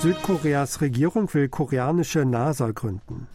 Südkoreas Regierung will koreanische NASA gründen.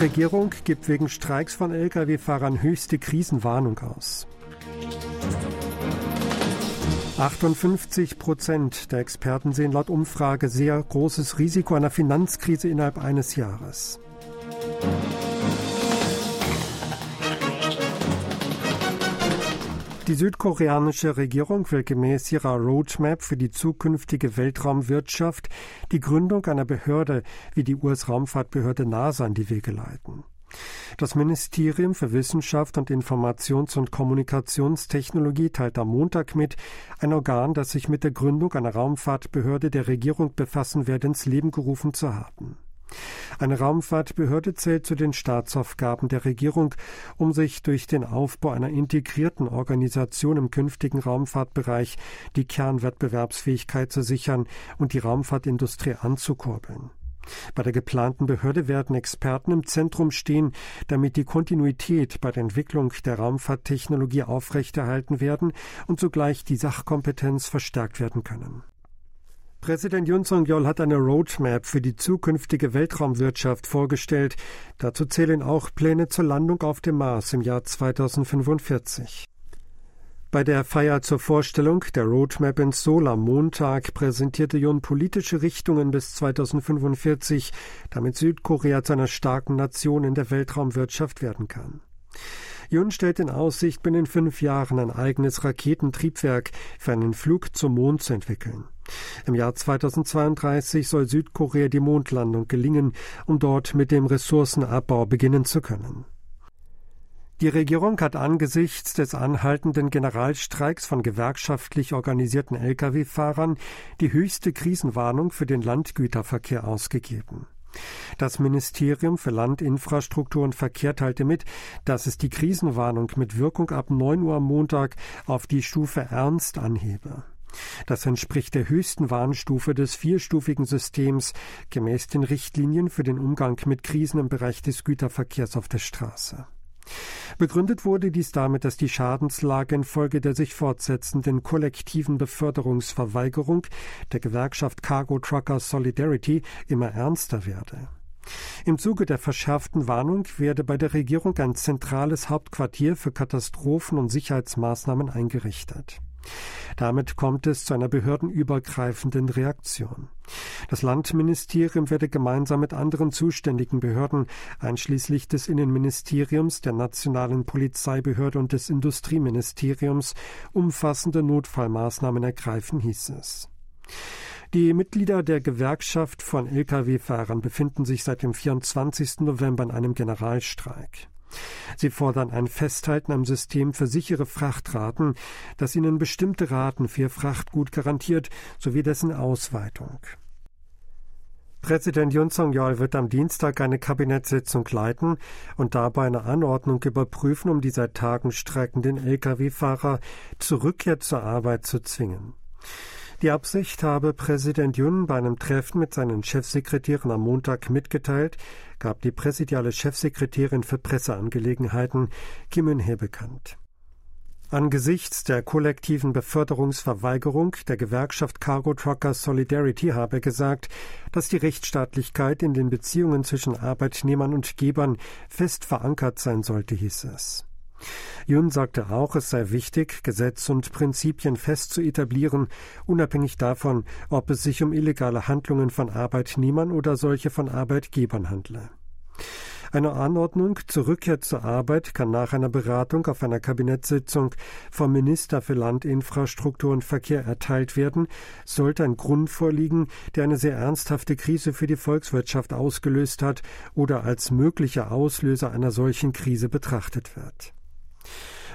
Regierung gibt wegen Streiks von Lkw-Fahrern höchste Krisenwarnung aus. 58 Prozent der Experten sehen laut Umfrage sehr großes Risiko einer Finanzkrise innerhalb eines Jahres. Die südkoreanische Regierung will gemäß ihrer Roadmap für die zukünftige Weltraumwirtschaft die Gründung einer Behörde wie die US-Raumfahrtbehörde NASA in die Wege leiten. Das Ministerium für Wissenschaft und Informations- und Kommunikationstechnologie teilt am Montag mit, ein Organ, das sich mit der Gründung einer Raumfahrtbehörde der Regierung befassen werde, ins Leben gerufen zu haben. Eine Raumfahrtbehörde zählt zu den Staatsaufgaben der Regierung, um sich durch den Aufbau einer integrierten Organisation im künftigen Raumfahrtbereich die Kernwettbewerbsfähigkeit zu sichern und die Raumfahrtindustrie anzukurbeln. Bei der geplanten Behörde werden Experten im Zentrum stehen, damit die Kontinuität bei der Entwicklung der Raumfahrttechnologie aufrechterhalten werden und zugleich die Sachkompetenz verstärkt werden können. Präsident Yun Song-yeol hat eine Roadmap für die zukünftige Weltraumwirtschaft vorgestellt. Dazu zählen auch Pläne zur Landung auf dem Mars im Jahr 2045. Bei der Feier zur Vorstellung der Roadmap in Seoul am Montag präsentierte Yun politische Richtungen bis 2045, damit Südkorea zu einer starken Nation in der Weltraumwirtschaft werden kann. Jun stellt in Aussicht, binnen fünf Jahren ein eigenes Raketentriebwerk für einen Flug zum Mond zu entwickeln. Im Jahr 2032 soll Südkorea die Mondlandung gelingen, um dort mit dem Ressourcenabbau beginnen zu können. Die Regierung hat angesichts des anhaltenden Generalstreiks von gewerkschaftlich organisierten Lkw-Fahrern die höchste Krisenwarnung für den Landgüterverkehr ausgegeben. Das Ministerium für Land, Infrastruktur und Verkehr teilte mit, dass es die Krisenwarnung mit Wirkung ab 9 Uhr am Montag auf die Stufe Ernst anhebe. Das entspricht der höchsten Warnstufe des vierstufigen Systems gemäß den Richtlinien für den Umgang mit Krisen im Bereich des Güterverkehrs auf der Straße. Begründet wurde dies damit, dass die Schadenslage infolge der sich fortsetzenden kollektiven Beförderungsverweigerung der Gewerkschaft Cargo Truckers Solidarity immer ernster werde. Im Zuge der verschärften Warnung werde bei der Regierung ein zentrales Hauptquartier für Katastrophen und Sicherheitsmaßnahmen eingerichtet. Damit kommt es zu einer behördenübergreifenden Reaktion. Das Landministerium werde gemeinsam mit anderen zuständigen Behörden, einschließlich des Innenministeriums, der nationalen Polizeibehörde und des Industrieministeriums, umfassende Notfallmaßnahmen ergreifen, hieß es. Die Mitglieder der Gewerkschaft von Lkw-Fahrern befinden sich seit dem 24. November in einem Generalstreik. Sie fordern ein Festhalten am System für sichere Frachtraten, das ihnen bestimmte Raten für ihr Frachtgut garantiert, sowie dessen Ausweitung. Präsident Yun Song-yeol wird am Dienstag eine Kabinettssitzung leiten und dabei eine Anordnung überprüfen, um die seit Tagen streikenden Lkw-Fahrer zur Rückkehr zur Arbeit zu zwingen. Die Absicht habe Präsident Yun bei einem Treffen mit seinen Chefsekretären am Montag mitgeteilt, gab die präsidiale Chefsekretärin für Presseangelegenheiten Kim Eun-hye bekannt. Angesichts der kollektiven Beförderungsverweigerung der Gewerkschaft Cargo Truckers Solidarity habe gesagt, dass die Rechtsstaatlichkeit in den Beziehungen zwischen Arbeitnehmern und Gebern fest verankert sein sollte, hieß es. Jun sagte auch, es sei wichtig, Gesetze und Prinzipien fest zu etablieren, unabhängig davon, ob es sich um illegale Handlungen von Arbeitnehmern oder solche von Arbeitgebern handle. Eine Anordnung zur Rückkehr zur Arbeit kann nach einer Beratung auf einer Kabinettssitzung vom Minister für Land, Infrastruktur und Verkehr erteilt werden, sollte ein Grund vorliegen, der eine sehr ernsthafte Krise für die Volkswirtschaft ausgelöst hat oder als möglicher Auslöser einer solchen Krise betrachtet wird.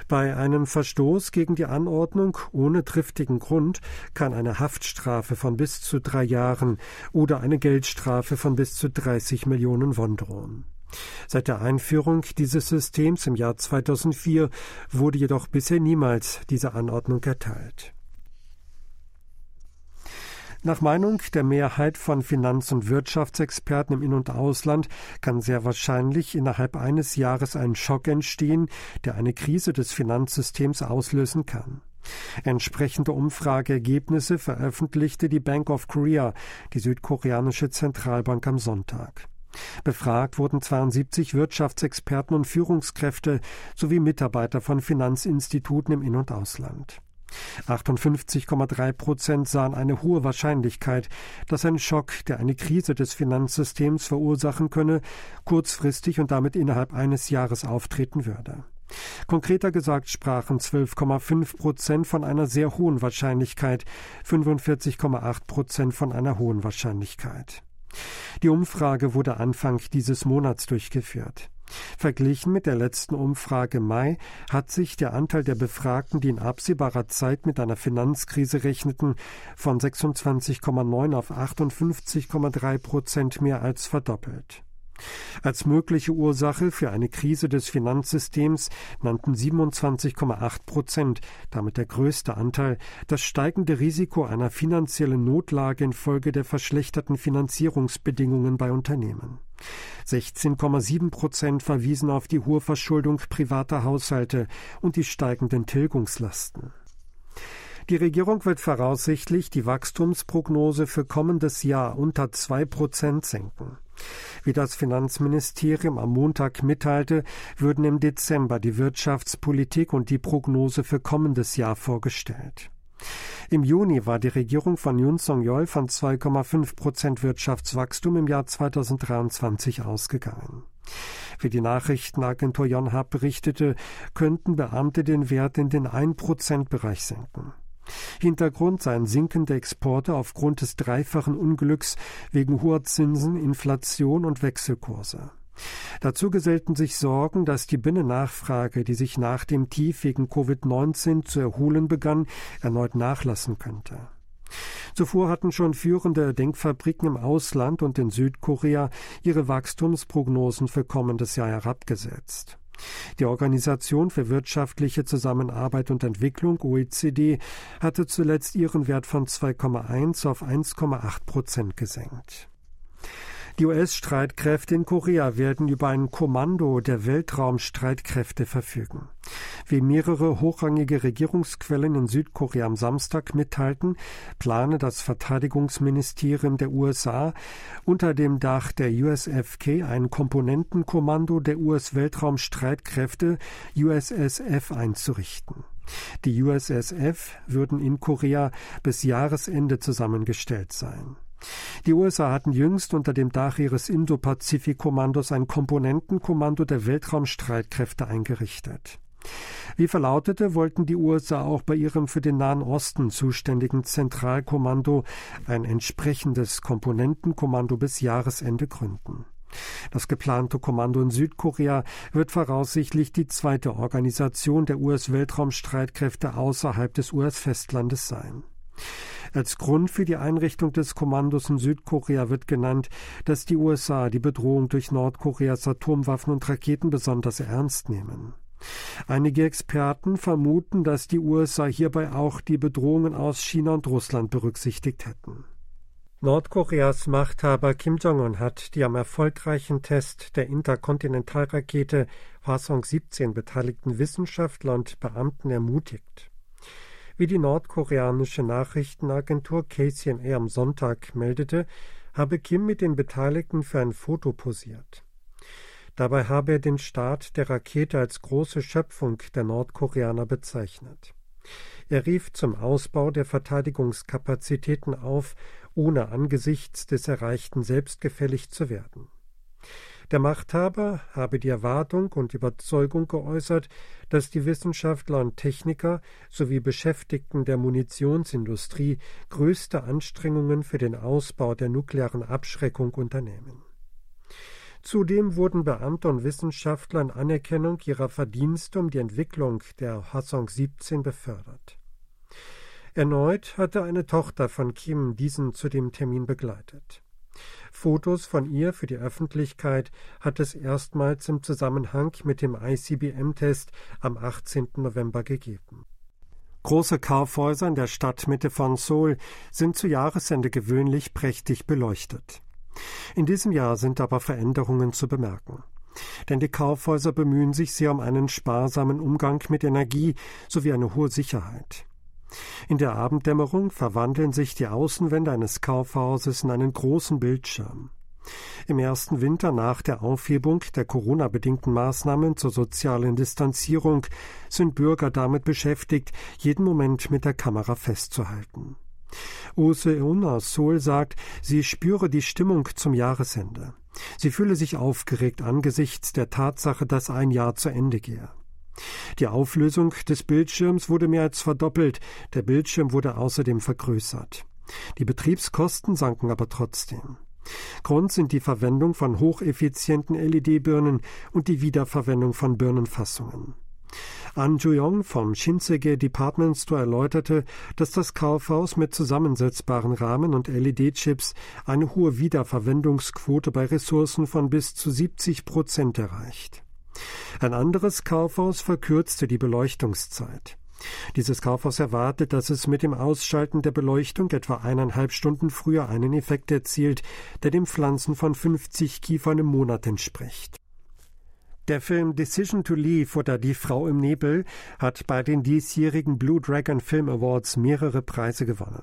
Bei einem Verstoß gegen die Anordnung ohne triftigen Grund kann eine Haftstrafe von bis zu drei Jahren oder eine Geldstrafe von bis zu 30 Millionen Won drohen. Seit der Einführung dieses Systems im Jahr 2004 wurde jedoch bisher niemals diese Anordnung erteilt. Nach Meinung der Mehrheit von Finanz- und Wirtschaftsexperten im In- und Ausland kann sehr wahrscheinlich innerhalb eines Jahres ein Schock entstehen, der eine Krise des Finanzsystems auslösen kann. Entsprechende Umfrageergebnisse veröffentlichte die Bank of Korea, die südkoreanische Zentralbank, am Sonntag. Befragt wurden 72 Wirtschaftsexperten und Führungskräfte sowie Mitarbeiter von Finanzinstituten im In- und Ausland. 58,3 Prozent sahen eine hohe Wahrscheinlichkeit, dass ein Schock, der eine Krise des Finanzsystems verursachen könne, kurzfristig und damit innerhalb eines Jahres auftreten würde. Konkreter gesagt sprachen 12,5 Prozent von einer sehr hohen Wahrscheinlichkeit, 45,8 Prozent von einer hohen Wahrscheinlichkeit. Die Umfrage wurde Anfang dieses Monats durchgeführt. Verglichen mit der letzten Umfrage Mai hat sich der Anteil der Befragten, die in absehbarer Zeit mit einer Finanzkrise rechneten, von 26,9 auf 58,3 Prozent mehr als verdoppelt. Als mögliche Ursache für eine Krise des Finanzsystems nannten 27,8 Prozent, damit der größte Anteil, das steigende Risiko einer finanziellen Notlage infolge der verschlechterten Finanzierungsbedingungen bei Unternehmen. 16,7 Prozent verwiesen auf die hohe Verschuldung privater Haushalte und die steigenden Tilgungslasten. Die Regierung wird voraussichtlich die Wachstumsprognose für kommendes Jahr unter zwei Prozent senken. Wie das Finanzministerium am Montag mitteilte, würden im Dezember die Wirtschaftspolitik und die Prognose für kommendes Jahr vorgestellt. Im Juni war die Regierung von Yoon Song-yeol von 2,5 Prozent Wirtschaftswachstum im Jahr 2023 ausgegangen. Wie die Nachrichtenagentur Yonhap berichtete, könnten Beamte den Wert in den 1-Prozent-Bereich senken. Hintergrund seien sinkende Exporte aufgrund des dreifachen Unglücks wegen hoher Zinsen, Inflation und Wechselkurse. Dazu gesellten sich Sorgen, dass die Binnennachfrage, die sich nach dem Tief wegen Covid-19 zu erholen begann, erneut nachlassen könnte. Zuvor hatten schon führende Denkfabriken im Ausland und in Südkorea ihre Wachstumsprognosen für kommendes Jahr herabgesetzt. Die Organisation für wirtschaftliche Zusammenarbeit und Entwicklung OECD hatte zuletzt ihren Wert von 2,1 auf 1,8 Prozent gesenkt. Die US-Streitkräfte in Korea werden über ein Kommando der Weltraumstreitkräfte verfügen. Wie mehrere hochrangige Regierungsquellen in Südkorea am Samstag mitteilten, plane das Verteidigungsministerium der USA unter dem Dach der USFK ein Komponentenkommando der US-Weltraumstreitkräfte USSF einzurichten. Die USSF würden in Korea bis Jahresende zusammengestellt sein. Die USA hatten jüngst unter dem Dach ihres Indo-Pazifik-Kommandos ein Komponentenkommando der Weltraumstreitkräfte eingerichtet. Wie verlautete, wollten die USA auch bei ihrem für den Nahen Osten zuständigen Zentralkommando ein entsprechendes Komponentenkommando bis Jahresende gründen. Das geplante Kommando in Südkorea wird voraussichtlich die zweite Organisation der US-Weltraumstreitkräfte außerhalb des US-Festlandes sein. Als Grund für die Einrichtung des Kommandos in Südkorea wird genannt, dass die USA die Bedrohung durch Nordkoreas Atomwaffen und Raketen besonders ernst nehmen. Einige Experten vermuten, dass die USA hierbei auch die Bedrohungen aus China und Russland berücksichtigt hätten. Nordkoreas Machthaber Kim Jong-un hat die am erfolgreichen Test der Interkontinentalrakete Hwasong 17 beteiligten Wissenschaftler und Beamten ermutigt. Wie die nordkoreanische Nachrichtenagentur KCNA am Sonntag meldete, habe Kim mit den Beteiligten für ein Foto posiert. Dabei habe er den Start der Rakete als große Schöpfung der Nordkoreaner bezeichnet. Er rief zum Ausbau der Verteidigungskapazitäten auf, ohne angesichts des Erreichten selbstgefällig zu werden. Der Machthaber habe die Erwartung und Überzeugung geäußert, dass die Wissenschaftler und Techniker sowie Beschäftigten der Munitionsindustrie größte Anstrengungen für den Ausbau der nuklearen Abschreckung unternehmen. Zudem wurden Beamte und Wissenschaftler in Anerkennung ihrer Verdienste um die Entwicklung der Hassong 17 befördert. Erneut hatte eine Tochter von Kim diesen zu dem Termin begleitet. Fotos von ihr für die Öffentlichkeit hat es erstmals im Zusammenhang mit dem ICBM-Test am 18. November gegeben. Große Kaufhäuser in der Stadtmitte von Seoul sind zu Jahresende gewöhnlich prächtig beleuchtet. In diesem Jahr sind aber Veränderungen zu bemerken. Denn die Kaufhäuser bemühen sich sehr um einen sparsamen Umgang mit Energie sowie eine hohe Sicherheit. In der Abenddämmerung verwandeln sich die Außenwände eines Kaufhauses in einen großen Bildschirm. Im ersten Winter nach der Aufhebung der Corona-bedingten Maßnahmen zur sozialen Distanzierung sind Bürger damit beschäftigt, jeden Moment mit der Kamera festzuhalten. Ose Eun aus Seoul sagt, sie spüre die Stimmung zum Jahresende. Sie fühle sich aufgeregt angesichts der Tatsache, dass ein Jahr zu Ende gehe. Die Auflösung des Bildschirms wurde mehr als verdoppelt, der Bildschirm wurde außerdem vergrößert. Die Betriebskosten sanken aber trotzdem. Grund sind die Verwendung von hocheffizienten LED-Birnen und die Wiederverwendung von Birnenfassungen. An Juyong vom Shinsege Department Store erläuterte, dass das Kaufhaus mit zusammensetzbaren Rahmen und LED-Chips eine hohe Wiederverwendungsquote bei Ressourcen von bis zu 70 Prozent erreicht. Ein anderes Kaufhaus verkürzte die Beleuchtungszeit. Dieses Kaufhaus erwartet, dass es mit dem Ausschalten der Beleuchtung etwa eineinhalb Stunden früher einen Effekt erzielt, der dem Pflanzen von 50 Kiefern im Monat entspricht. Der Film Decision to Leave oder Die Frau im Nebel hat bei den diesjährigen Blue Dragon Film Awards mehrere Preise gewonnen.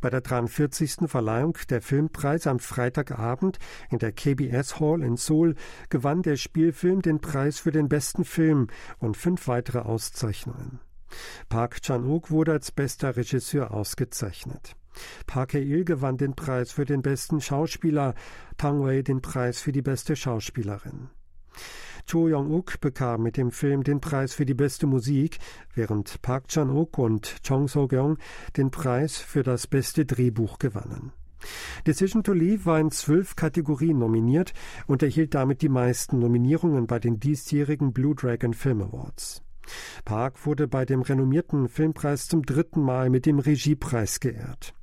Bei der 43. Verleihung der Filmpreise am Freitagabend in der KBS Hall in Seoul gewann der Spielfilm den Preis für den besten Film und fünf weitere Auszeichnungen. Park Chan-wook wurde als bester Regisseur ausgezeichnet. Park Hae-il gewann den Preis für den besten Schauspieler, Tang Wei den Preis für die beste Schauspielerin. Cho Yong-uk bekam mit dem Film den Preis für die beste Musik, während Park Chan-wook und Chong So-kyung den Preis für das beste Drehbuch gewannen. Decision to Leave war in zwölf Kategorien nominiert und erhielt damit die meisten Nominierungen bei den diesjährigen Blue Dragon Film Awards. Park wurde bei dem renommierten Filmpreis zum dritten Mal mit dem Regiepreis geehrt.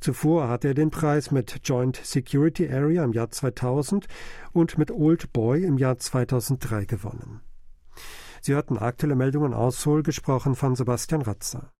Zuvor hatte er den Preis mit Joint Security Area im Jahr 2000 und mit Old Boy im Jahr 2003 gewonnen. Sie hörten aktuelle Meldungen aus Seoul, gesprochen von Sebastian Ratzer.